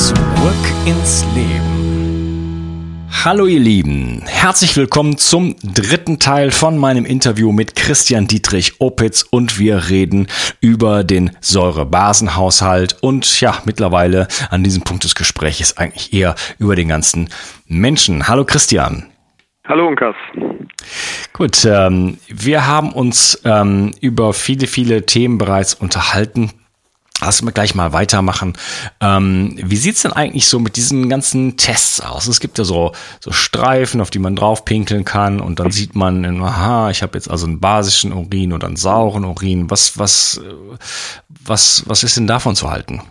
Zurück ins Leben. Hallo ihr Lieben, herzlich willkommen zum dritten Teil von meinem Interview mit Christian Dietrich Opitz und wir reden über den Säurebasenhaushalt und ja, mittlerweile an diesem Punkt des Gesprächs eigentlich eher über den ganzen Menschen. Hallo Christian. Hallo Unkas. Gut, ähm, wir haben uns ähm, über viele, viele Themen bereits unterhalten. Lass mal gleich mal weitermachen. Ähm, wie sieht's denn eigentlich so mit diesen ganzen Tests aus? Es gibt ja so, so Streifen, auf die man draufpinkeln kann und dann sieht man, aha, ich habe jetzt also einen basischen Urin oder einen sauren Urin. Was, was, was, was ist denn davon zu halten?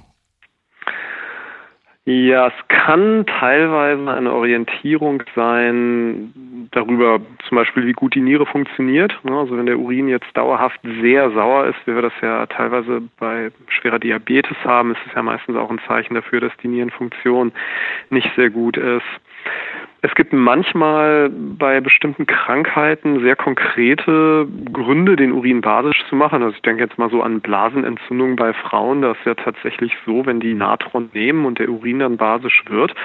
Ja, es kann teilweise eine Orientierung sein darüber, zum Beispiel, wie gut die Niere funktioniert. Also wenn der Urin jetzt dauerhaft sehr sauer ist, wie wir das ja teilweise bei schwerer Diabetes haben, ist es ja meistens auch ein Zeichen dafür, dass die Nierenfunktion nicht sehr gut ist. Es gibt manchmal bei bestimmten Krankheiten sehr konkrete Gründe, den Urin basisch zu machen. Also ich denke jetzt mal so an Blasenentzündungen bei Frauen. Das ist ja tatsächlich so, wenn die Natron nehmen und der Urin dann basisch wird,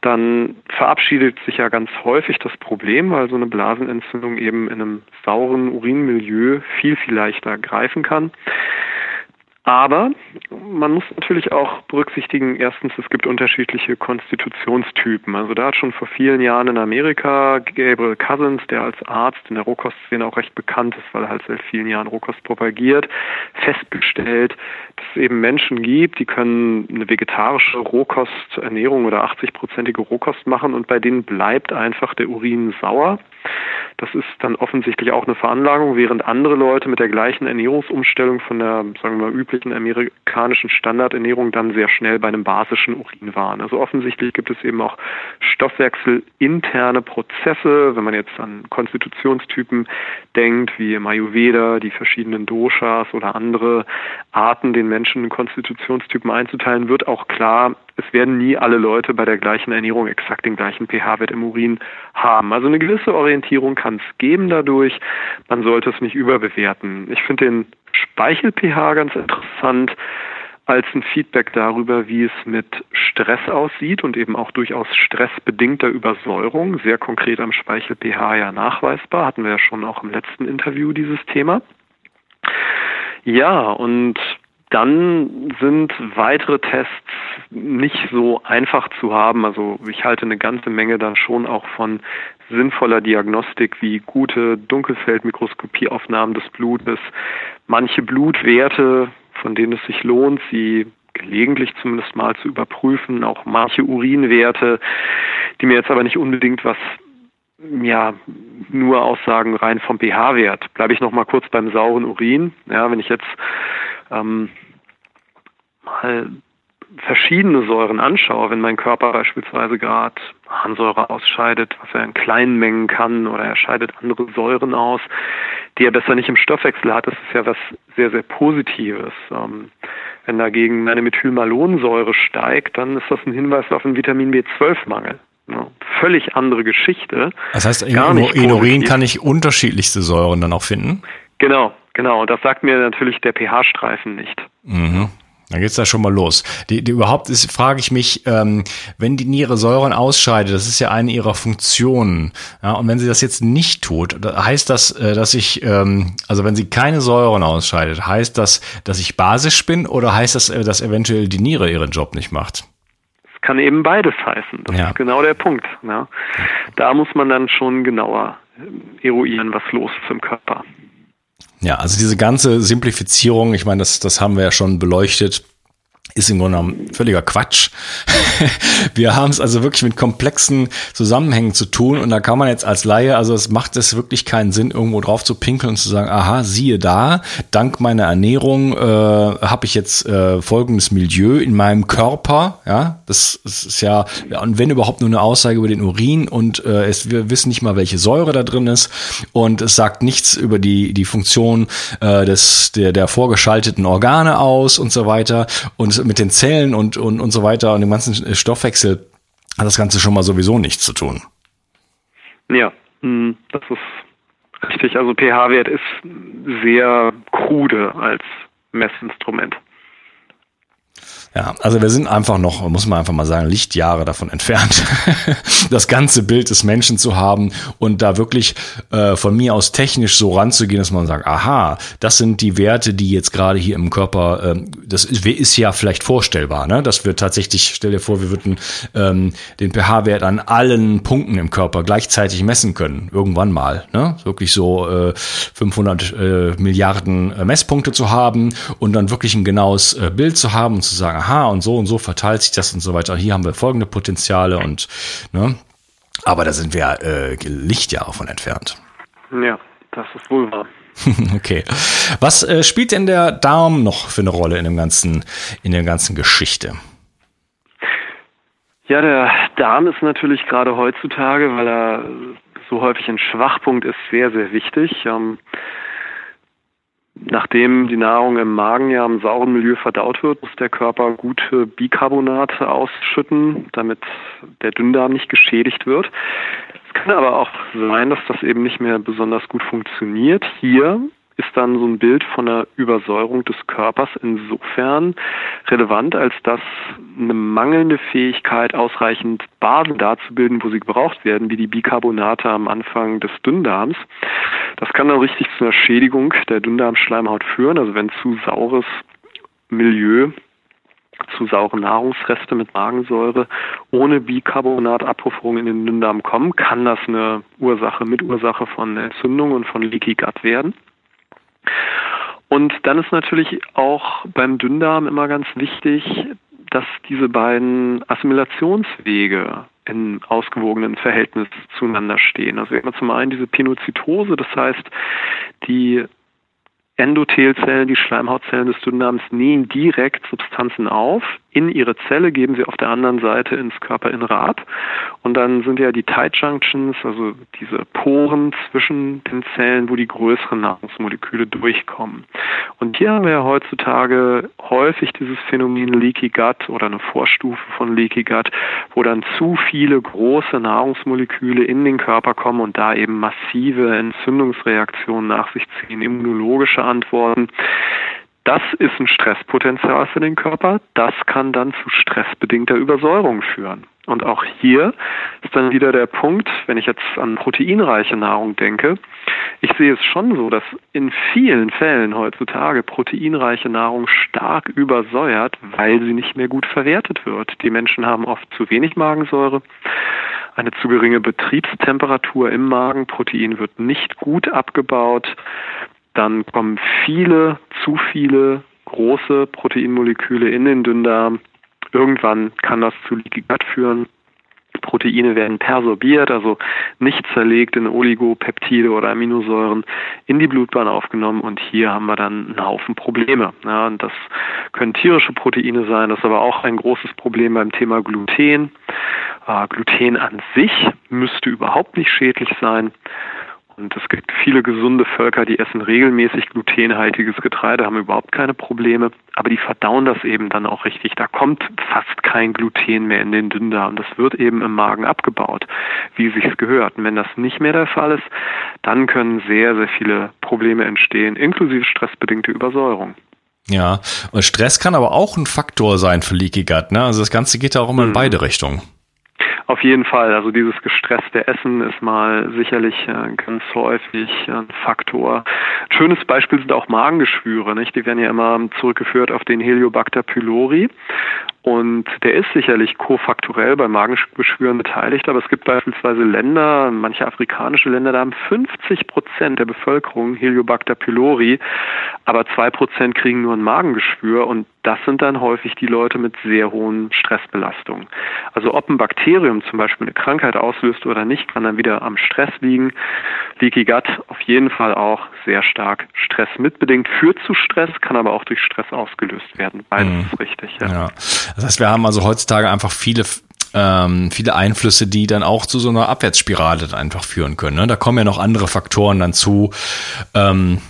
dann verabschiedet sich ja ganz häufig das Problem, weil so eine Blasenentzündung eben in einem sauren Urinmilieu viel, viel leichter greifen kann. Aber man muss natürlich auch berücksichtigen, erstens, es gibt unterschiedliche Konstitutionstypen. Also da hat schon vor vielen Jahren in Amerika Gabriel Cousins, der als Arzt in der Rohkostszene auch recht bekannt ist, weil er halt seit vielen Jahren Rohkost propagiert, festgestellt, dass es eben Menschen gibt, die können eine vegetarische Rohkosternährung oder 80-prozentige Rohkost machen und bei denen bleibt einfach der Urin sauer. Das ist dann offensichtlich auch eine Veranlagung, während andere Leute mit der gleichen Ernährungsumstellung von der, sagen wir mal, üblichen amerikanischen Standardernährung dann sehr schnell bei einem basischen Urin waren. Also offensichtlich gibt es eben auch stoffwechselinterne Prozesse, wenn man jetzt an Konstitutionstypen denkt, wie im Ayurveda, die verschiedenen Doshas oder andere Arten, den Menschen in Konstitutionstypen einzuteilen, wird auch klar, es werden nie alle Leute bei der gleichen Ernährung exakt den gleichen pH-Wert im Urin haben. Also eine gewisse Orientierung kann es geben dadurch. Man sollte es nicht überbewerten. Ich finde den Speichel-pH ganz interessant als ein Feedback darüber, wie es mit Stress aussieht und eben auch durchaus stressbedingter Übersäuerung, sehr konkret am Speichel-pH ja nachweisbar, hatten wir ja schon auch im letzten Interview dieses Thema. Ja, und dann sind weitere Tests nicht so einfach zu haben. Also ich halte eine ganze Menge dann schon auch von sinnvoller Diagnostik wie gute Dunkelfeldmikroskopieaufnahmen des Blutes, manche Blutwerte, von denen es sich lohnt, sie gelegentlich zumindest mal zu überprüfen, auch manche Urinwerte, die mir jetzt aber nicht unbedingt was ja, nur Aussagen rein vom pH-Wert. Bleibe ich noch mal kurz beim sauren Urin. Ja, wenn ich jetzt ähm, mal verschiedene Säuren anschaue, wenn mein Körper beispielsweise gerade Harnsäure ausscheidet, was er in kleinen Mengen kann, oder er scheidet andere Säuren aus, die er besser nicht im Stoffwechsel hat, das ist ja was sehr, sehr Positives. Ähm, wenn dagegen meine Methylmalonsäure steigt, dann ist das ein Hinweis auf einen Vitamin B12-Mangel. Ja, völlig andere Geschichte. Das heißt, in, in Urin kann ich unterschiedlichste Säuren dann auch finden? Genau, genau. Und das sagt mir natürlich der pH-Streifen nicht. Mhm. Dann geht's da schon mal los. Die, die überhaupt ist, frage ich mich, ähm, wenn die Niere Säuren ausscheidet, das ist ja eine ihrer Funktionen. Ja, und wenn sie das jetzt nicht tut, heißt das, äh, dass ich, ähm, also wenn sie keine Säuren ausscheidet, heißt das, dass ich basisch bin oder heißt das, äh, dass eventuell die Niere ihren Job nicht macht? Es kann eben beides heißen. Das ja. ist genau der Punkt. Ja. Da muss man dann schon genauer äh, eruieren, was los ist im Körper. Ja, also diese ganze Simplifizierung, ich meine, das, das haben wir ja schon beleuchtet, ist im Grunde genommen völliger Quatsch. Wir haben es also wirklich mit komplexen Zusammenhängen zu tun und da kann man jetzt als Laie, also es macht es wirklich keinen Sinn, irgendwo drauf zu pinkeln und zu sagen, aha, siehe da, dank meiner Ernährung äh, habe ich jetzt äh, folgendes Milieu in meinem Körper, ja, das, das ist ja, und wenn überhaupt nur eine Aussage über den Urin und äh, es, wir wissen nicht mal, welche Säure da drin ist und es sagt nichts über die, die Funktion äh, des, der, der vorgeschalteten Organe aus und so weiter und mit den Zellen und, und, und so weiter und dem ganzen Stoffwechsel hat das Ganze schon mal sowieso nichts zu tun. Ja, hm, das ist richtig. Also pH-Wert ist sehr krude als Messinstrument. Ja, also wir sind einfach noch, muss man einfach mal sagen, Lichtjahre davon entfernt, das ganze Bild des Menschen zu haben und da wirklich äh, von mir aus technisch so ranzugehen, dass man sagt, aha, das sind die Werte, die jetzt gerade hier im Körper, äh, das ist, ist, ja vielleicht vorstellbar, ne? dass wir tatsächlich, stell dir vor, wir würden ähm, den pH-Wert an allen Punkten im Körper gleichzeitig messen können, irgendwann mal, ne? wirklich so äh, 500 äh, Milliarden äh, Messpunkte zu haben und dann wirklich ein genaues äh, Bild zu haben und zu sagen, aha, und so und so verteilt sich das und so weiter. Hier haben wir folgende Potenziale und, ne? Aber da sind wir äh, Lichtjahre von entfernt. Ja, das ist wohl wahr. okay. Was äh, spielt denn der Darm noch für eine Rolle in dem ganzen, in der ganzen Geschichte? Ja, der Darm ist natürlich gerade heutzutage, weil er so häufig ein Schwachpunkt ist, sehr, sehr wichtig. Ähm, Nachdem die Nahrung im Magen ja im sauren Milieu verdaut wird, muss der Körper gute Bicarbonate ausschütten, damit der Dünndarm nicht geschädigt wird. Es kann aber auch sein, dass das eben nicht mehr besonders gut funktioniert. Hier ist dann so ein Bild von einer Übersäuerung des Körpers insofern relevant, als dass eine mangelnde Fähigkeit, ausreichend Basen darzubilden, wo sie gebraucht werden, wie die Bicarbonate am Anfang des Dünndarms. Das kann dann richtig zu einer Schädigung der Dünndarmschleimhaut führen, also wenn zu saures Milieu zu saure Nahrungsreste mit Magensäure ohne Bicarbonatabbufferung in den Dünndarm kommen, kann das eine Ursache, Mitursache von Entzündung und von Leaky Gut werden. Und dann ist natürlich auch beim Dünndarm immer ganz wichtig, dass diese beiden Assimilationswege in ausgewogenen Verhältnis zueinander stehen. Also haben zum einen diese Pinozytose, das heißt, die Endothelzellen, die Schleimhautzellen des Dünndarms, nehmen direkt Substanzen auf in ihre Zelle, geben sie auf der anderen Seite ins Körperinnere ab. Und dann sind ja die Tight Junctions, also diese Poren zwischen den Zellen, wo die größeren Nahrungsmoleküle durchkommen. Und hier haben wir ja heutzutage häufig dieses Phänomen Leaky Gut oder eine Vorstufe von Leaky Gut, wo dann zu viele große Nahrungsmoleküle in den Körper kommen und da eben massive Entzündungsreaktionen nach sich ziehen, immunologische Antworten. Das ist ein Stresspotenzial für den Körper. Das kann dann zu stressbedingter Übersäuerung führen. Und auch hier ist dann wieder der Punkt, wenn ich jetzt an proteinreiche Nahrung denke, ich sehe es schon so, dass in vielen Fällen heutzutage proteinreiche Nahrung stark übersäuert, weil sie nicht mehr gut verwertet wird. Die Menschen haben oft zu wenig Magensäure, eine zu geringe Betriebstemperatur im Magen, Protein wird nicht gut abgebaut, dann kommen viele, zu viele große Proteinmoleküle in den Dünndarm. Irgendwann kann das zu Leaky Gut führen. Proteine werden persorbiert, also nicht zerlegt in Oligopeptide oder Aminosäuren, in die Blutbahn aufgenommen und hier haben wir dann einen Haufen Probleme. Ja, und das können tierische Proteine sein, das ist aber auch ein großes Problem beim Thema Gluten. Äh, Gluten an sich müsste überhaupt nicht schädlich sein. Und es gibt viele gesunde Völker, die essen regelmäßig glutenhaltiges Getreide, haben überhaupt keine Probleme, aber die verdauen das eben dann auch richtig. Da kommt fast kein Gluten mehr in den Dünndarm. Das wird eben im Magen abgebaut, wie sich's gehört. Und wenn das nicht mehr der Fall ist, dann können sehr, sehr viele Probleme entstehen, inklusive stressbedingte Übersäuerung. Ja, und Stress kann aber auch ein Faktor sein für Leaky Gut. Ne? Also das Ganze geht da auch immer in mhm. beide Richtungen. Auf jeden Fall. Also dieses gestresste Essen ist mal sicherlich äh, ganz häufig ein Faktor. Ein schönes Beispiel sind auch Magengeschwüre. Nicht? Die werden ja immer zurückgeführt auf den Heliobacter pylori. Und der ist sicherlich kofaktorell bei Magengeschwüren beteiligt, aber es gibt beispielsweise Länder, manche afrikanische Länder, da haben 50 Prozent der Bevölkerung Heliobacter pylori, aber zwei Prozent kriegen nur ein Magengeschwür und das sind dann häufig die Leute mit sehr hohen Stressbelastungen. Also ob ein Bakterium zum Beispiel eine Krankheit auslöst oder nicht, kann dann wieder am Stress liegen. Leaky Gut auf jeden Fall auch sehr stark Stress mitbedingt, führt zu Stress, kann aber auch durch Stress ausgelöst werden. Beides mhm. ist richtig. Ja. ja. Das heißt, wir haben also heutzutage einfach viele ähm, viele Einflüsse, die dann auch zu so einer Abwärtsspirale einfach führen können. Ne? Da kommen ja noch andere Faktoren dann zu. Ähm,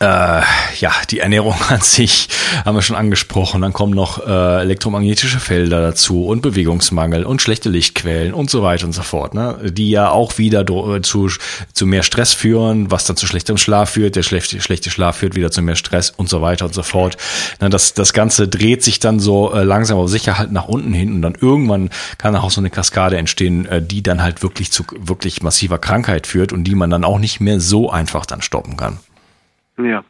äh, ja, die Ernährung an sich haben wir schon angesprochen. Dann kommen noch äh, elektromagnetische Felder dazu und Bewegungsmangel und schlechte Lichtquellen und so weiter und so fort, ne? die ja auch wieder zu, zu mehr Stress führen, was dann zu schlechtem Schlaf führt. Der schlechte, schlechte Schlaf führt wieder zu mehr Stress und so weiter und so fort. Ne, das, das Ganze dreht sich dann so äh, langsam aber sicher halt nach unten hin und dann irgendwann kann auch so eine Kaskade entstehen, äh, die dann halt wirklich zu wirklich massiver Krankheit führt und die man dann auch nicht mehr so einfach dann stoppen kann. Ja.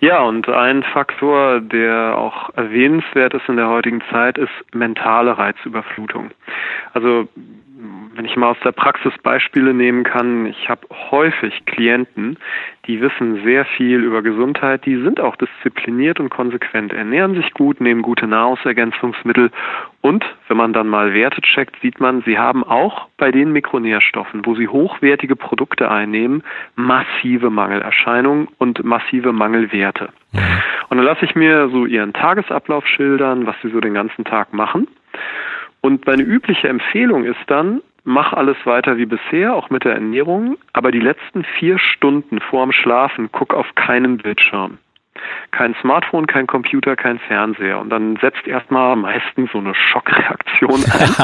Ja, und ein Faktor, der auch erwähnenswert ist in der heutigen Zeit, ist mentale Reizüberflutung. Also wenn ich mal aus der Praxis Beispiele nehmen kann, ich habe häufig Klienten, die wissen sehr viel über Gesundheit, die sind auch diszipliniert und konsequent, ernähren sich gut, nehmen gute Nahrungsergänzungsmittel und wenn man dann mal Werte checkt, sieht man, sie haben auch bei den Mikronährstoffen, wo sie hochwertige Produkte einnehmen, massive Mangelerscheinungen und massive Mangelwerte. Mhm. Und dann lasse ich mir so ihren Tagesablauf schildern, was sie so den ganzen Tag machen. Und meine übliche Empfehlung ist dann, mach alles weiter wie bisher, auch mit der Ernährung, aber die letzten vier Stunden vorm Schlafen guck auf keinen Bildschirm. Kein Smartphone, kein Computer, kein Fernseher. Und dann setzt erstmal meistens so eine Schockreaktion ein.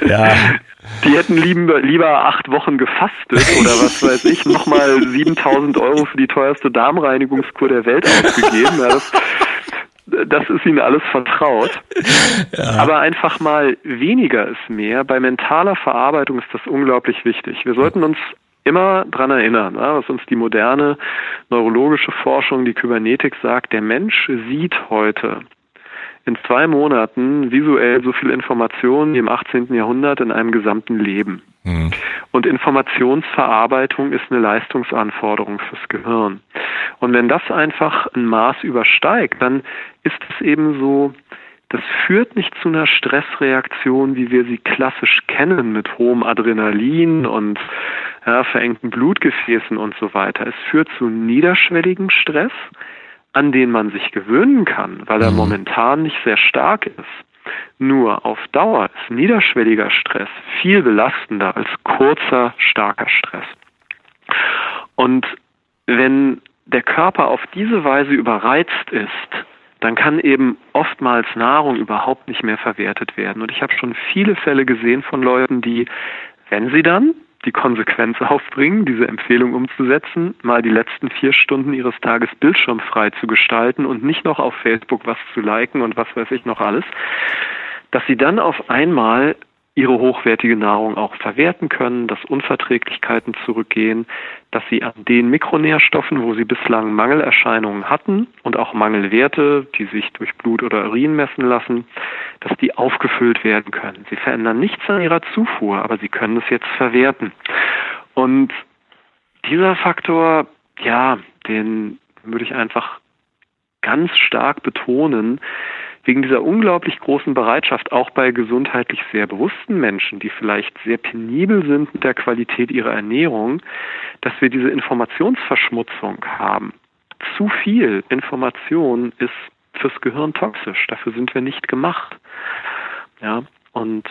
ja. ja. Die hätten lieber, lieber acht Wochen gefastet oder was weiß ich, nochmal 7000 Euro für die teuerste Darmreinigungskur der Welt ausgegeben. Ja, das, das ist ihnen alles vertraut. Ja. Aber einfach mal weniger ist mehr. Bei mentaler Verarbeitung ist das unglaublich wichtig. Wir sollten uns immer dran erinnern, was uns die moderne neurologische Forschung, die Kybernetik sagt. Der Mensch sieht heute in zwei Monaten visuell so viel Informationen wie im 18. Jahrhundert in einem gesamten Leben. Mhm. Und Informationsverarbeitung ist eine Leistungsanforderung fürs Gehirn. Und wenn das einfach ein Maß übersteigt, dann ist es eben so, das führt nicht zu einer Stressreaktion, wie wir sie klassisch kennen, mit hohem Adrenalin und ja, verengten Blutgefäßen und so weiter. Es führt zu niederschwelligem Stress, an den man sich gewöhnen kann, weil er mhm. momentan nicht sehr stark ist. Nur auf Dauer ist niederschwelliger Stress viel belastender als kurzer, starker Stress. Und wenn der Körper auf diese Weise überreizt ist, dann kann eben oftmals Nahrung überhaupt nicht mehr verwertet werden. Und ich habe schon viele Fälle gesehen von Leuten, die, wenn sie dann die Konsequenz aufbringen, diese Empfehlung umzusetzen, mal die letzten vier Stunden ihres Tages bildschirmfrei zu gestalten und nicht noch auf Facebook was zu liken und was weiß ich noch alles, dass sie dann auf einmal ihre hochwertige Nahrung auch verwerten können, dass Unverträglichkeiten zurückgehen, dass sie an den Mikronährstoffen, wo sie bislang Mangelerscheinungen hatten und auch Mangelwerte, die sich durch Blut oder Urin messen lassen, dass die aufgefüllt werden können. Sie verändern nichts an ihrer Zufuhr, aber sie können es jetzt verwerten. Und dieser Faktor, ja, den würde ich einfach ganz stark betonen, wegen dieser unglaublich großen Bereitschaft, auch bei gesundheitlich sehr bewussten Menschen, die vielleicht sehr penibel sind mit der Qualität ihrer Ernährung, dass wir diese Informationsverschmutzung haben. Zu viel Information ist fürs Gehirn toxisch. Dafür sind wir nicht gemacht. Ja, und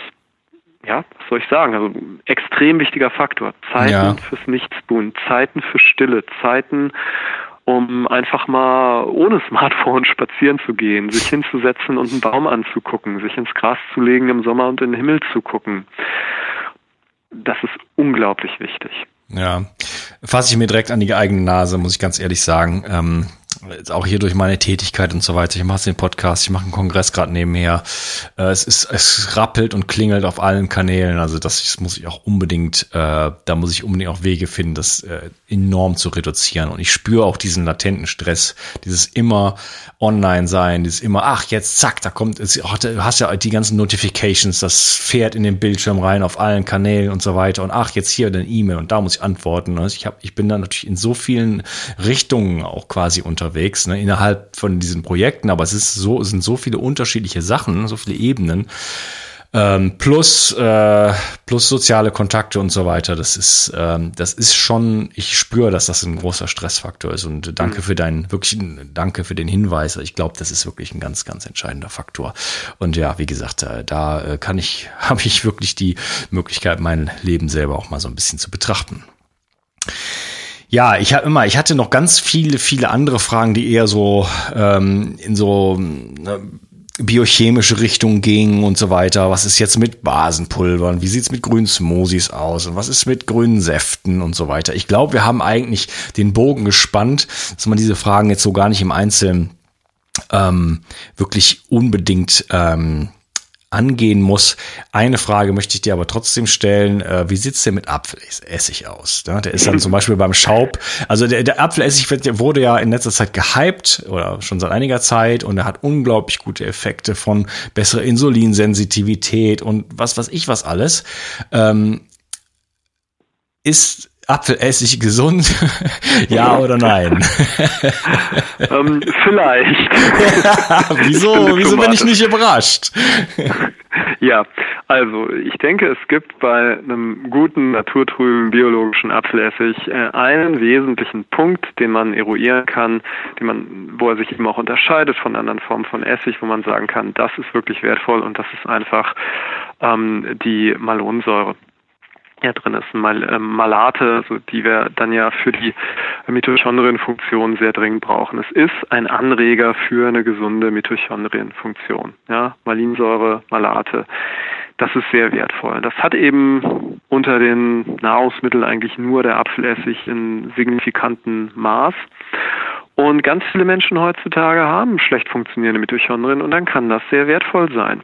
ja, was soll ich sagen? Also extrem wichtiger Faktor. Zeiten ja. fürs Nichtstun, Zeiten für Stille, Zeiten, um einfach mal ohne Smartphone spazieren zu gehen, sich hinzusetzen und einen Baum anzugucken, sich ins Gras zu legen im Sommer und in den Himmel zu gucken. Das ist unglaublich wichtig. Ja, fasse ich mir direkt an die eigene Nase, muss ich ganz ehrlich sagen. Ähm, auch hier durch meine Tätigkeit und so weiter. Ich mache den Podcast, ich mache einen Kongress gerade nebenher. Äh, es ist, es rappelt und klingelt auf allen Kanälen. Also das, das muss ich auch unbedingt, äh, da muss ich unbedingt auch Wege finden, das äh, enorm zu reduzieren. Und ich spüre auch diesen latenten Stress, dieses immer online sein, dieses immer, ach jetzt zack, da kommt, es, du hast ja die ganzen Notifications, das fährt in den Bildschirm rein auf allen Kanälen und so weiter. Und ach jetzt hier eine E-Mail und da muss ich antworten. Also ich habe, ich bin da natürlich in so vielen Richtungen auch quasi unter unterwegs, ne, innerhalb von diesen Projekten, aber es ist so, es sind so viele unterschiedliche Sachen, so viele Ebenen ähm, plus, äh, plus soziale Kontakte und so weiter. Das ist, ähm, das ist schon, ich spüre, dass das ein großer Stressfaktor ist. Und danke mhm. für deinen, wirklich danke für den Hinweis. Ich glaube, das ist wirklich ein ganz, ganz entscheidender Faktor. Und ja, wie gesagt, äh, da äh, kann ich, habe ich wirklich die Möglichkeit, mein Leben selber auch mal so ein bisschen zu betrachten. Ja, ich habe immer, ich hatte noch ganz viele, viele andere Fragen, die eher so ähm, in so ne, biochemische Richtung ging und so weiter. Was ist jetzt mit Basenpulvern? Wie sieht's mit grünen Smoothies aus? Und was ist mit grünen Säften und so weiter? Ich glaube, wir haben eigentlich den Bogen gespannt, dass man diese Fragen jetzt so gar nicht im Einzelnen ähm, wirklich unbedingt ähm, angehen muss. Eine Frage möchte ich dir aber trotzdem stellen. Äh, wie sieht's denn mit Apfelessig aus? Der ist dann zum Beispiel beim Schaub. Also der, der Apfelessig wurde ja in letzter Zeit gehypt oder schon seit einiger Zeit und er hat unglaublich gute Effekte von bessere Insulinsensitivität und was weiß ich was alles. Ähm, ist Apfelessig gesund? ja oder nein? ähm, vielleicht. wieso wieso bin ich nicht überrascht? ja, also ich denke, es gibt bei einem guten, naturtrüben, biologischen Apfelessig äh, einen wesentlichen Punkt, den man eruieren kann, den man, wo er sich eben auch unterscheidet von anderen Formen von Essig, wo man sagen kann, das ist wirklich wertvoll und das ist einfach ähm, die Malonsäure ja drin ist, Mal, äh, Malate, so die wir dann ja für die Mitochondrienfunktion sehr dringend brauchen. Es ist ein Anreger für eine gesunde Mitochondrienfunktion. Ja, Malinsäure, Malate. Das ist sehr wertvoll. Das hat eben unter den Nahrungsmitteln eigentlich nur der Apfelessig in signifikantem Maß. Und ganz viele Menschen heutzutage haben schlecht funktionierende Mitochondrien und dann kann das sehr wertvoll sein.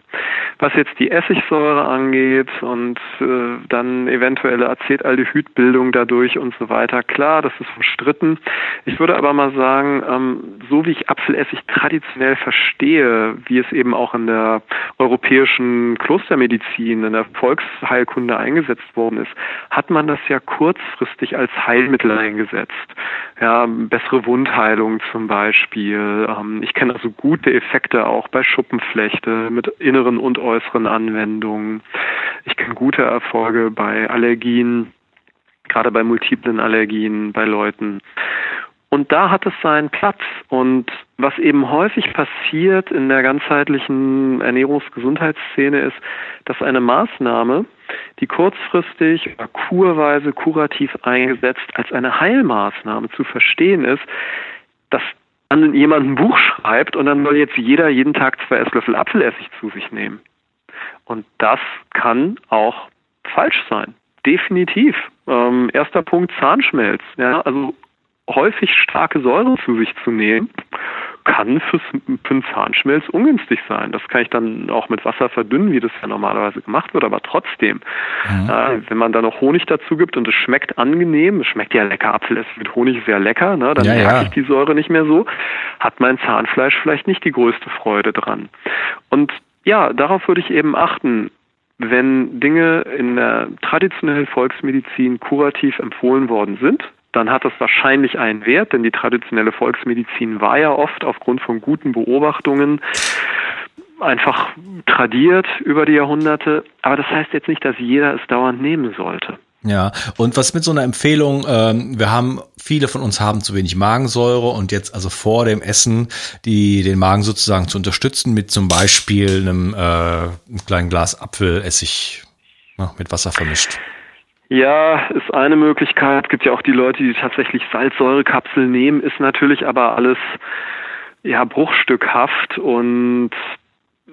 Was jetzt die Essigsäure angeht und äh, dann eventuelle Acetaldehydbildung dadurch und so weiter, klar, das ist umstritten. Ich würde aber mal sagen, ähm, so wie ich Apfelessig traditionell verstehe, wie es eben auch in der europäischen Klostermedizin, in der Volksheilkunde eingesetzt worden ist, hat man das ja kurzfristig als Heilmittel eingesetzt. Ja, bessere Wundheilung Ausstrahlung zum Beispiel. Ähm, ich kenne also gute Effekte auch bei Schuppenflechte mit inneren und äußeren Anwendungen. Ich kenne gute Erfolge bei Allergien, gerade bei multiplen Allergien bei Leuten. Und da hat es seinen Platz. Und was eben häufig passiert in der ganzheitlichen Ernährungsgesundheitsszene ist, dass eine Maßnahme, die kurzfristig oder kurweise kurativ eingesetzt als eine Heilmaßnahme zu verstehen ist, dass dann jemand ein Buch schreibt und dann soll jetzt jeder jeden Tag zwei Esslöffel Apfelessig zu sich nehmen. Und das kann auch falsch sein. Definitiv. Ähm, erster Punkt Zahnschmelz. Ja, also häufig starke Säure zu sich zu nehmen, kann fürs, für einen Zahnschmelz ungünstig sein. Das kann ich dann auch mit Wasser verdünnen, wie das ja normalerweise gemacht wird, aber trotzdem, mhm. äh, wenn man da noch Honig dazu gibt und es schmeckt angenehm, es schmeckt ja lecker, Apfelessig mit Honig sehr lecker, ne, dann ja, merke ja. ich die Säure nicht mehr so, hat mein Zahnfleisch vielleicht nicht die größte Freude dran. Und ja, darauf würde ich eben achten wenn Dinge in der traditionellen Volksmedizin kurativ empfohlen worden sind, dann hat das wahrscheinlich einen Wert, denn die traditionelle Volksmedizin war ja oft aufgrund von guten Beobachtungen einfach tradiert über die Jahrhunderte. Aber das heißt jetzt nicht, dass jeder es dauernd nehmen sollte. Ja, und was mit so einer Empfehlung, ähm, wir haben, viele von uns haben zu wenig Magensäure und jetzt also vor dem Essen die den Magen sozusagen zu unterstützen mit zum Beispiel einem, äh, kleinen Glas Apfelessig ja, mit Wasser vermischt. Ja, ist eine Möglichkeit. Es gibt ja auch die Leute, die tatsächlich Salzsäurekapseln nehmen, ist natürlich aber alles ja bruchstückhaft und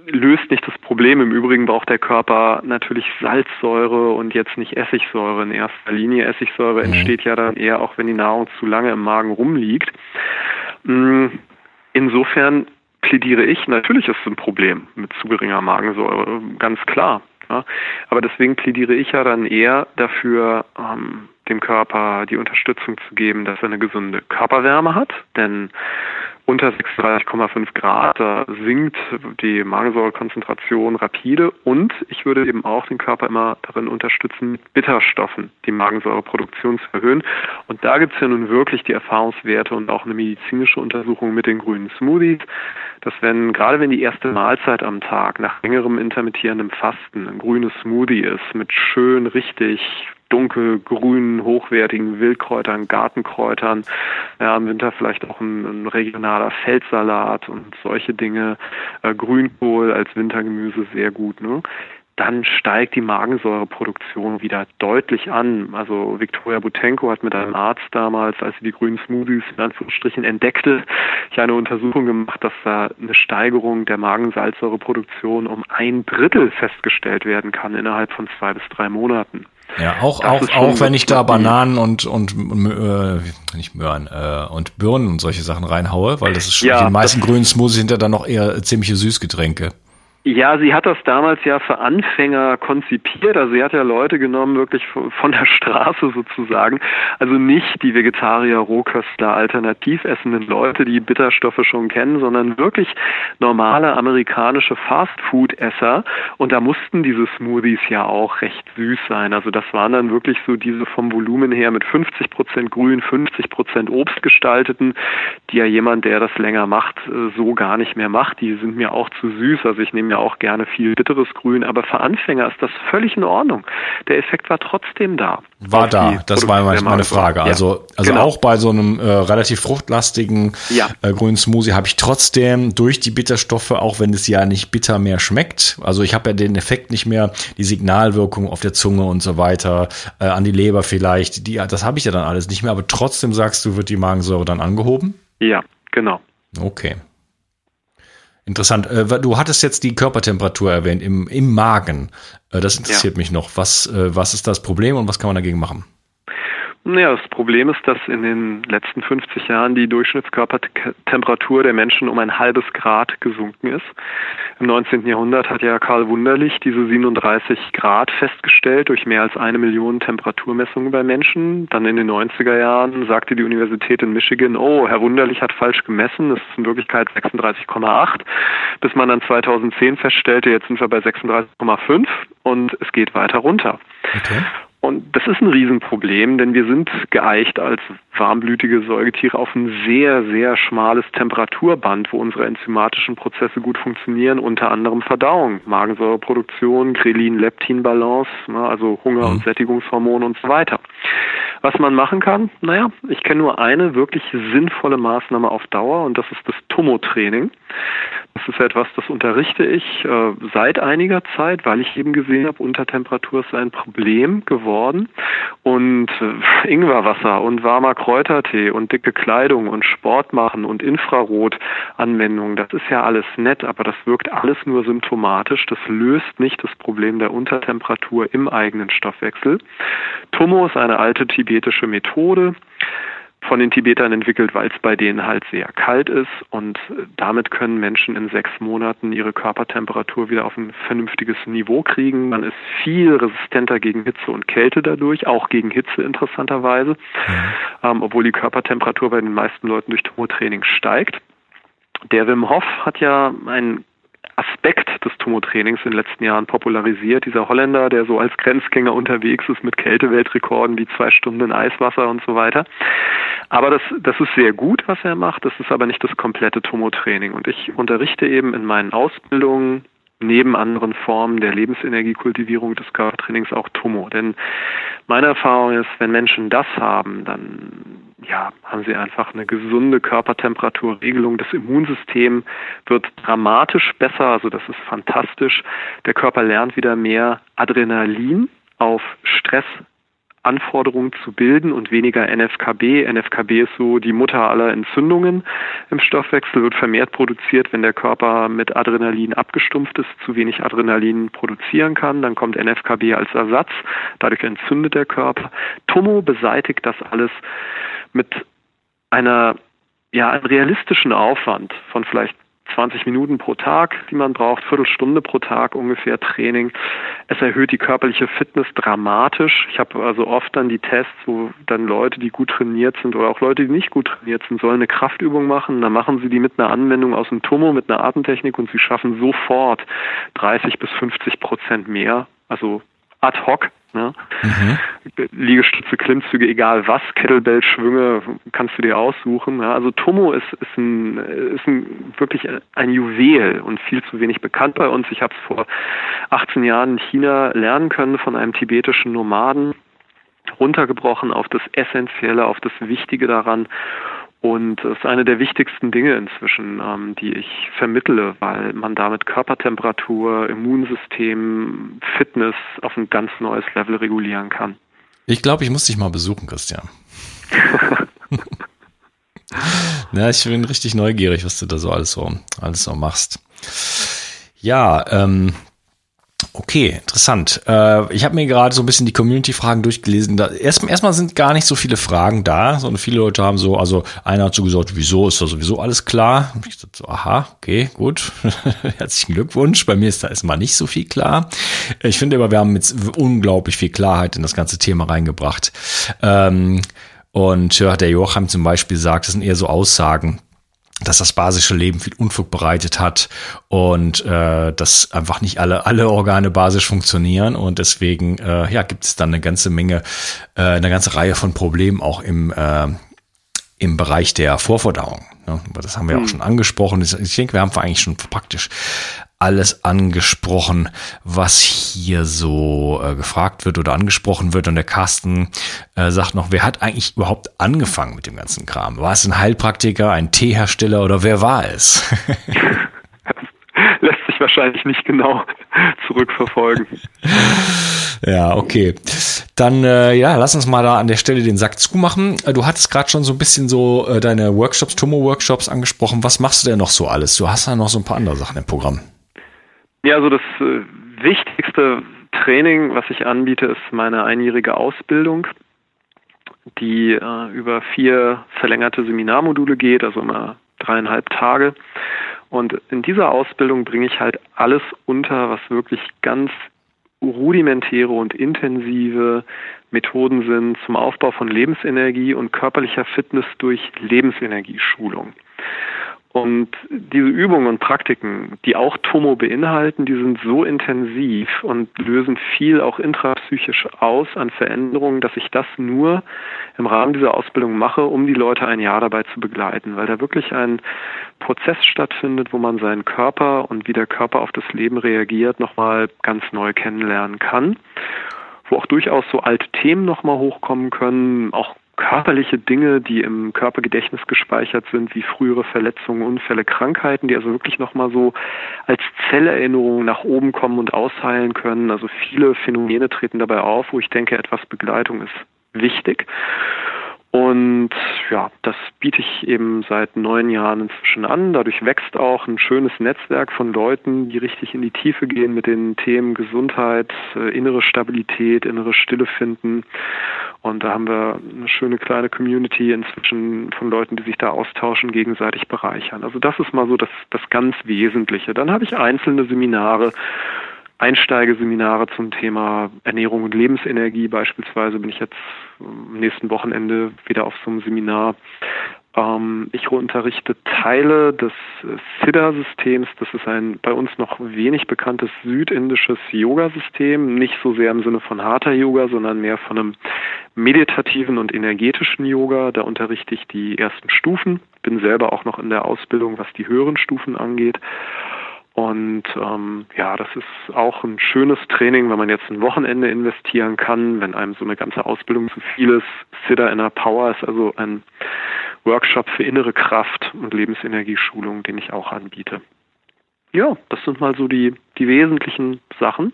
löst nicht das Problem. Im Übrigen braucht der Körper natürlich Salzsäure und jetzt nicht Essigsäure in erster Linie. Essigsäure mhm. entsteht ja dann eher auch, wenn die Nahrung zu lange im Magen rumliegt. Mm, insofern plädiere ich, natürlich ist es ein Problem mit zu geringer Magensäure, ganz klar. Ja. Aber deswegen plädiere ich ja dann eher dafür, ähm, dem Körper die Unterstützung zu geben, dass er eine gesunde Körperwärme hat. Denn unter 36,5 Grad, da sinkt die Magensäurekonzentration rapide und ich würde eben auch den Körper immer darin unterstützen, mit Bitterstoffen die Magensäureproduktion zu erhöhen. Und da gibt es ja nun wirklich die Erfahrungswerte und auch eine medizinische Untersuchung mit den grünen Smoothies, dass wenn, gerade wenn die erste Mahlzeit am Tag nach längerem intermittierendem Fasten ein grünes Smoothie ist mit schön richtig dunkelgrünen, hochwertigen Wildkräutern, Gartenkräutern, ja, im Winter vielleicht auch ein, ein regionaler Feldsalat und solche Dinge, äh, Grünkohl als Wintergemüse sehr gut. Ne? Dann steigt die Magensäureproduktion wieder deutlich an. Also Viktoria Butenko hat mit einem Arzt damals, als sie die grünen Smoothies in Anführungsstrichen entdeckte, ich eine Untersuchung gemacht, dass da eine Steigerung der Magensalzsäureproduktion um ein Drittel festgestellt werden kann innerhalb von zwei bis drei Monaten. Ja, auch, auch, auch wenn ich da Bananen und, und, äh, nicht Möhren, äh, und Birnen und solche Sachen reinhaue, weil das ist schon, ja, die meisten grünen Smoothies sind ja dann noch eher ziemliche Süßgetränke. Ja, sie hat das damals ja für Anfänger konzipiert. Also sie hat ja Leute genommen, wirklich von der Straße sozusagen. Also nicht die Vegetarier, Rohköstler, alternativ essenden Leute, die Bitterstoffe schon kennen, sondern wirklich normale amerikanische Fastfood-Esser. Und da mussten diese Smoothies ja auch recht süß sein. Also das waren dann wirklich so diese vom Volumen her mit 50 Prozent Grün, 50 Prozent Obst gestalteten, die ja jemand, der das länger macht, äh, so gar nicht mehr macht. Die sind mir auch zu süß. Also ich nehme ja auch gerne viel bitteres Grün, aber für Anfänger ist das völlig in Ordnung. Der Effekt war trotzdem da. War da, das war meine Frage. Also, also genau. auch bei so einem äh, relativ fruchtlastigen ja. äh, grünen Smoothie habe ich trotzdem durch die Bitterstoffe, auch wenn es ja nicht bitter mehr schmeckt, also ich habe ja den Effekt nicht mehr, die Signalwirkung auf der Zunge und so weiter, äh, an die Leber vielleicht, die, das habe ich ja dann alles nicht mehr, aber trotzdem sagst du, wird die Magensäure dann angehoben? Ja, genau. Okay. Interessant. Äh, du hattest jetzt die Körpertemperatur erwähnt im, im Magen. Äh, das interessiert ja. mich noch. Was, äh, was ist das Problem und was kann man dagegen machen? Naja, das Problem ist, dass in den letzten 50 Jahren die Durchschnittskörpertemperatur der Menschen um ein halbes Grad gesunken ist. Im 19. Jahrhundert hat ja Karl Wunderlich diese 37 Grad festgestellt durch mehr als eine Million Temperaturmessungen bei Menschen. Dann in den 90er Jahren sagte die Universität in Michigan, oh, Herr Wunderlich hat falsch gemessen, es ist in Wirklichkeit 36,8, bis man dann 2010 feststellte, jetzt sind wir bei 36,5 und es geht weiter runter. Okay. Und das ist ein Riesenproblem, denn wir sind geeicht als warmblütige Säugetiere auf ein sehr, sehr schmales Temperaturband, wo unsere enzymatischen Prozesse gut funktionieren, unter anderem Verdauung, Magensäureproduktion, Grelin-Leptin-Balance, ne, also Hunger- und mhm. Sättigungshormone und so weiter. Was man machen kann, naja, ich kenne nur eine wirklich sinnvolle Maßnahme auf Dauer und das ist das Tomo-Training. Das ist etwas, das unterrichte ich äh, seit einiger Zeit, weil ich eben gesehen habe, Untertemperatur ist ein Problem geworden. Und äh, Ingwerwasser und warmer Kräutertee und dicke Kleidung und Sport machen und Infrarotanwendungen, das ist ja alles nett, aber das wirkt alles nur symptomatisch. Das löst nicht das Problem der Untertemperatur im eigenen Stoffwechsel. Tomo ist eine alte tibetische Methode von den Tibetern entwickelt, weil es bei denen halt sehr kalt ist und damit können Menschen in sechs Monaten ihre Körpertemperatur wieder auf ein vernünftiges Niveau kriegen. Man ist viel resistenter gegen Hitze und Kälte dadurch, auch gegen Hitze interessanterweise, mhm. ähm, obwohl die Körpertemperatur bei den meisten Leuten durch Tomotraining steigt. Der Wim Hof hat ja einen Aspekt des Tomo-Trainings in den letzten Jahren popularisiert. Dieser Holländer, der so als Grenzgänger unterwegs ist mit Kälteweltrekorden wie zwei Stunden in Eiswasser und so weiter. Aber das, das ist sehr gut, was er macht. Das ist aber nicht das komplette Tomo-Training. Und ich unterrichte eben in meinen Ausbildungen neben anderen Formen der Lebensenergiekultivierung des Körpertrainings auch Tomo. Denn meine Erfahrung ist, wenn Menschen das haben, dann ja, haben sie einfach eine gesunde Körpertemperaturregelung. Das Immunsystem wird dramatisch besser, also das ist fantastisch. Der Körper lernt wieder mehr Adrenalin auf Stress Anforderungen zu bilden und weniger NFKB. NFKB ist so die Mutter aller Entzündungen im Stoffwechsel, wird vermehrt produziert, wenn der Körper mit Adrenalin abgestumpft ist, zu wenig Adrenalin produzieren kann. Dann kommt NFKB als Ersatz, dadurch entzündet der Körper. Tomo beseitigt das alles mit einer, ja, einem realistischen Aufwand von vielleicht 20 Minuten pro Tag, die man braucht, Viertelstunde pro Tag ungefähr Training. Es erhöht die körperliche Fitness dramatisch. Ich habe also oft dann die Tests, wo dann Leute, die gut trainiert sind oder auch Leute, die nicht gut trainiert sind, sollen eine Kraftübung machen. Dann machen sie die mit einer Anwendung aus dem Tomo, mit einer Atemtechnik und sie schaffen sofort 30 bis 50 Prozent mehr. Also ad hoc Ne? Mhm. Liegestütze, Klimmzüge, egal was, Kettlebell-Schwünge kannst du dir aussuchen. Ja? Also Tomo ist, ist, ein, ist ein, wirklich ein Juwel und viel zu wenig bekannt bei uns. Ich habe es vor 18 Jahren in China lernen können von einem tibetischen Nomaden, runtergebrochen auf das Essentielle, auf das Wichtige daran und das ist eine der wichtigsten Dinge inzwischen, ähm, die ich vermittle, weil man damit Körpertemperatur, Immunsystem, Fitness auf ein ganz neues Level regulieren kann. Ich glaube, ich muss dich mal besuchen, Christian. ja, ich bin richtig neugierig, was du da so alles so, alles so machst. Ja, ähm, Okay, interessant. Äh, ich habe mir gerade so ein bisschen die Community-Fragen durchgelesen. Da, erst, erstmal sind gar nicht so viele Fragen da, sondern viele Leute haben so, also einer hat so gesagt, wieso ist da sowieso alles klar? Ich dachte so, aha, okay, gut. Herzlichen Glückwunsch. Bei mir ist da erstmal nicht so viel klar. Ich finde aber, wir haben jetzt unglaublich viel Klarheit in das ganze Thema reingebracht. Ähm, und ja, der Joachim zum Beispiel sagt, das sind eher so Aussagen, dass das basische Leben viel Unfug bereitet hat und äh, dass einfach nicht alle alle Organe basisch funktionieren und deswegen äh, ja gibt es dann eine ganze Menge äh, eine ganze Reihe von Problemen auch im äh, im Bereich der Vorverdauung. Ne? Das haben wir mhm. auch schon angesprochen. Ich denke, wir haben eigentlich schon praktisch alles angesprochen, was hier so äh, gefragt wird oder angesprochen wird. Und der Carsten äh, sagt noch, wer hat eigentlich überhaupt angefangen mit dem ganzen Kram? War es ein Heilpraktiker, ein Teehersteller oder wer war es? Lässt sich wahrscheinlich nicht genau zurückverfolgen. Ja, okay. Dann äh, ja, lass uns mal da an der Stelle den Sack zumachen. Äh, du hattest gerade schon so ein bisschen so äh, deine Workshops, Tomo-Workshops angesprochen. Was machst du denn noch so alles? Du hast ja noch so ein paar andere Sachen im Programm. Ja, also das äh, wichtigste Training, was ich anbiete, ist meine einjährige Ausbildung, die äh, über vier verlängerte Seminarmodule geht, also immer dreieinhalb Tage. Und in dieser Ausbildung bringe ich halt alles unter, was wirklich ganz rudimentäre und intensive Methoden sind zum Aufbau von Lebensenergie und körperlicher Fitness durch Lebensenergieschulung. Und diese Übungen und Praktiken, die auch Tomo beinhalten, die sind so intensiv und lösen viel auch intrapsychisch aus an Veränderungen, dass ich das nur im Rahmen dieser Ausbildung mache, um die Leute ein Jahr dabei zu begleiten, weil da wirklich ein Prozess stattfindet, wo man seinen Körper und wie der Körper auf das Leben reagiert, nochmal ganz neu kennenlernen kann wo auch durchaus so alte Themen nochmal hochkommen können, auch körperliche Dinge, die im Körpergedächtnis gespeichert sind, wie frühere Verletzungen, Unfälle, Krankheiten, die also wirklich nochmal so als Zellerinnerung nach oben kommen und ausheilen können. Also viele Phänomene treten dabei auf, wo ich denke, etwas Begleitung ist wichtig. Und ja, das biete ich eben seit neun Jahren inzwischen an. Dadurch wächst auch ein schönes Netzwerk von Leuten, die richtig in die Tiefe gehen mit den Themen Gesundheit, äh, innere Stabilität, innere Stille finden. Und da haben wir eine schöne kleine Community inzwischen von Leuten, die sich da austauschen, gegenseitig bereichern. Also das ist mal so das, das ganz Wesentliche. Dann habe ich einzelne Seminare Einsteigeseminare zum Thema Ernährung und Lebensenergie. Beispielsweise bin ich jetzt am nächsten Wochenende wieder auf so einem Seminar. Ähm, ich unterrichte Teile des Siddha-Systems. Das ist ein bei uns noch wenig bekanntes südindisches Yoga-System. Nicht so sehr im Sinne von harter Yoga, sondern mehr von einem meditativen und energetischen Yoga. Da unterrichte ich die ersten Stufen. Bin selber auch noch in der Ausbildung, was die höheren Stufen angeht. Und ähm, ja, das ist auch ein schönes Training, wenn man jetzt ein Wochenende investieren kann, wenn einem so eine ganze Ausbildung zu viel ist. Siddha Inner Power ist also ein Workshop für innere Kraft und Lebensenergieschulung, den ich auch anbiete. Ja, das sind mal so die, die wesentlichen Sachen.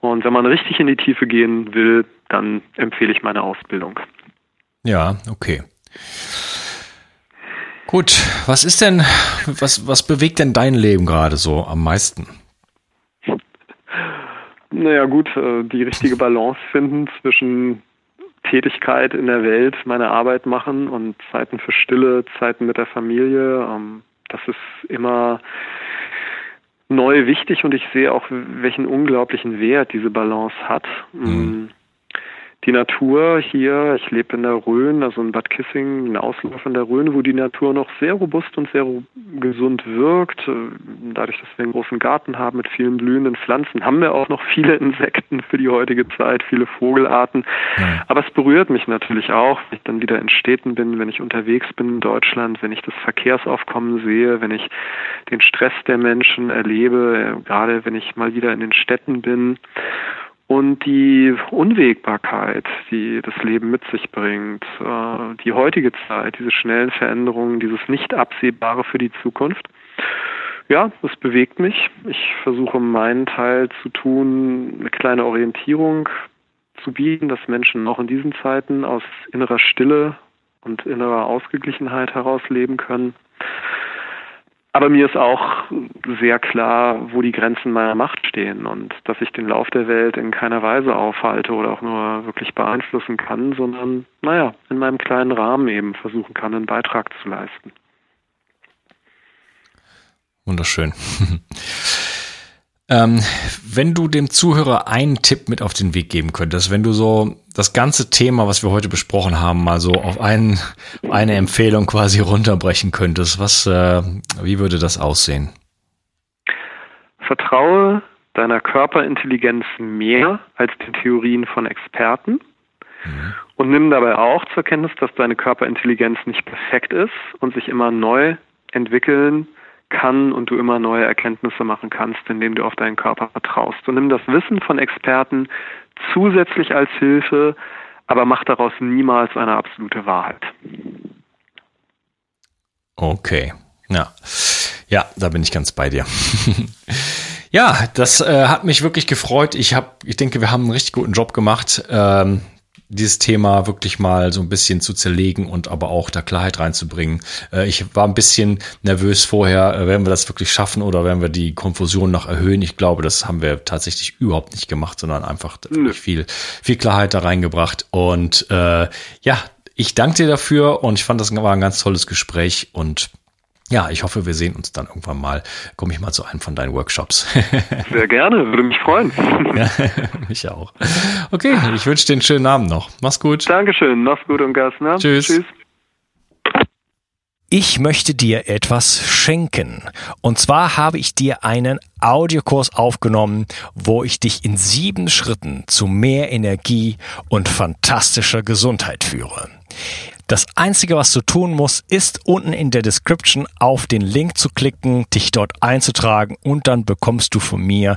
Und wenn man richtig in die Tiefe gehen will, dann empfehle ich meine Ausbildung. Ja, okay. Gut, was ist denn, was, was bewegt denn dein Leben gerade so am meisten? Naja gut, äh, die richtige Balance finden zwischen Tätigkeit in der Welt, meine Arbeit machen und Zeiten für Stille, Zeiten mit der Familie. Ähm, das ist immer neu wichtig und ich sehe auch, welchen unglaublichen Wert diese Balance hat. Mhm die Natur hier, ich lebe in der Rhön, also in Bad Kissing, ein Auslauf in der Rhön, wo die Natur noch sehr robust und sehr gesund wirkt. Dadurch, dass wir einen großen Garten haben mit vielen blühenden Pflanzen, haben wir auch noch viele Insekten für die heutige Zeit, viele Vogelarten. Ja. Aber es berührt mich natürlich auch, wenn ich dann wieder in Städten bin, wenn ich unterwegs bin in Deutschland, wenn ich das Verkehrsaufkommen sehe, wenn ich den Stress der Menschen erlebe, gerade wenn ich mal wieder in den Städten bin und die Unwägbarkeit, die das Leben mit sich bringt, äh, die heutige Zeit, diese schnellen Veränderungen, dieses Nicht-Absehbare für die Zukunft. Ja, das bewegt mich. Ich versuche meinen Teil zu tun, eine kleine Orientierung zu bieten, dass Menschen auch in diesen Zeiten aus innerer Stille und innerer Ausgeglichenheit heraus leben können. Aber mir ist auch sehr klar, wo die Grenzen meiner Macht stehen und dass ich den Lauf der Welt in keiner Weise aufhalte oder auch nur wirklich beeinflussen kann, sondern, naja, in meinem kleinen Rahmen eben versuchen kann, einen Beitrag zu leisten. Wunderschön. Ähm, wenn du dem Zuhörer einen Tipp mit auf den Weg geben könntest, wenn du so das ganze Thema, was wir heute besprochen haben, mal so auf einen, eine Empfehlung quasi runterbrechen könntest, was, äh, wie würde das aussehen? Vertraue deiner Körperintelligenz mehr als den Theorien von Experten mhm. und nimm dabei auch zur Kenntnis, dass deine Körperintelligenz nicht perfekt ist und sich immer neu entwickeln kann und du immer neue Erkenntnisse machen kannst, indem du auf deinen Körper vertraust. Und nimm das Wissen von Experten zusätzlich als Hilfe, aber mach daraus niemals eine absolute Wahrheit. Okay, ja. Ja, da bin ich ganz bei dir. ja, das äh, hat mich wirklich gefreut. Ich habe, ich denke, wir haben einen richtig guten Job gemacht. Ähm, dieses Thema wirklich mal so ein bisschen zu zerlegen und aber auch da Klarheit reinzubringen. Äh, ich war ein bisschen nervös vorher, äh, werden wir das wirklich schaffen oder werden wir die Konfusion noch erhöhen? Ich glaube, das haben wir tatsächlich überhaupt nicht gemacht, sondern einfach viel, viel Klarheit da reingebracht. Und äh, ja, ich danke dir dafür und ich fand, das war ein ganz tolles Gespräch und ja, ich hoffe, wir sehen uns dann irgendwann mal. Komme ich mal zu einem von deinen Workshops. Sehr gerne, würde mich freuen. ja, mich auch. Okay, ich wünsche dir einen schönen Abend noch. Mach's gut. Dankeschön, mach's gut und Gas. Ne? Tschüss. Tschüss. Ich möchte dir etwas schenken. Und zwar habe ich dir einen Audiokurs aufgenommen, wo ich dich in sieben Schritten zu mehr Energie und fantastischer Gesundheit führe. Das Einzige, was du tun musst, ist unten in der Description auf den Link zu klicken, dich dort einzutragen und dann bekommst du von mir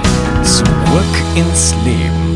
Zurück ins Leben.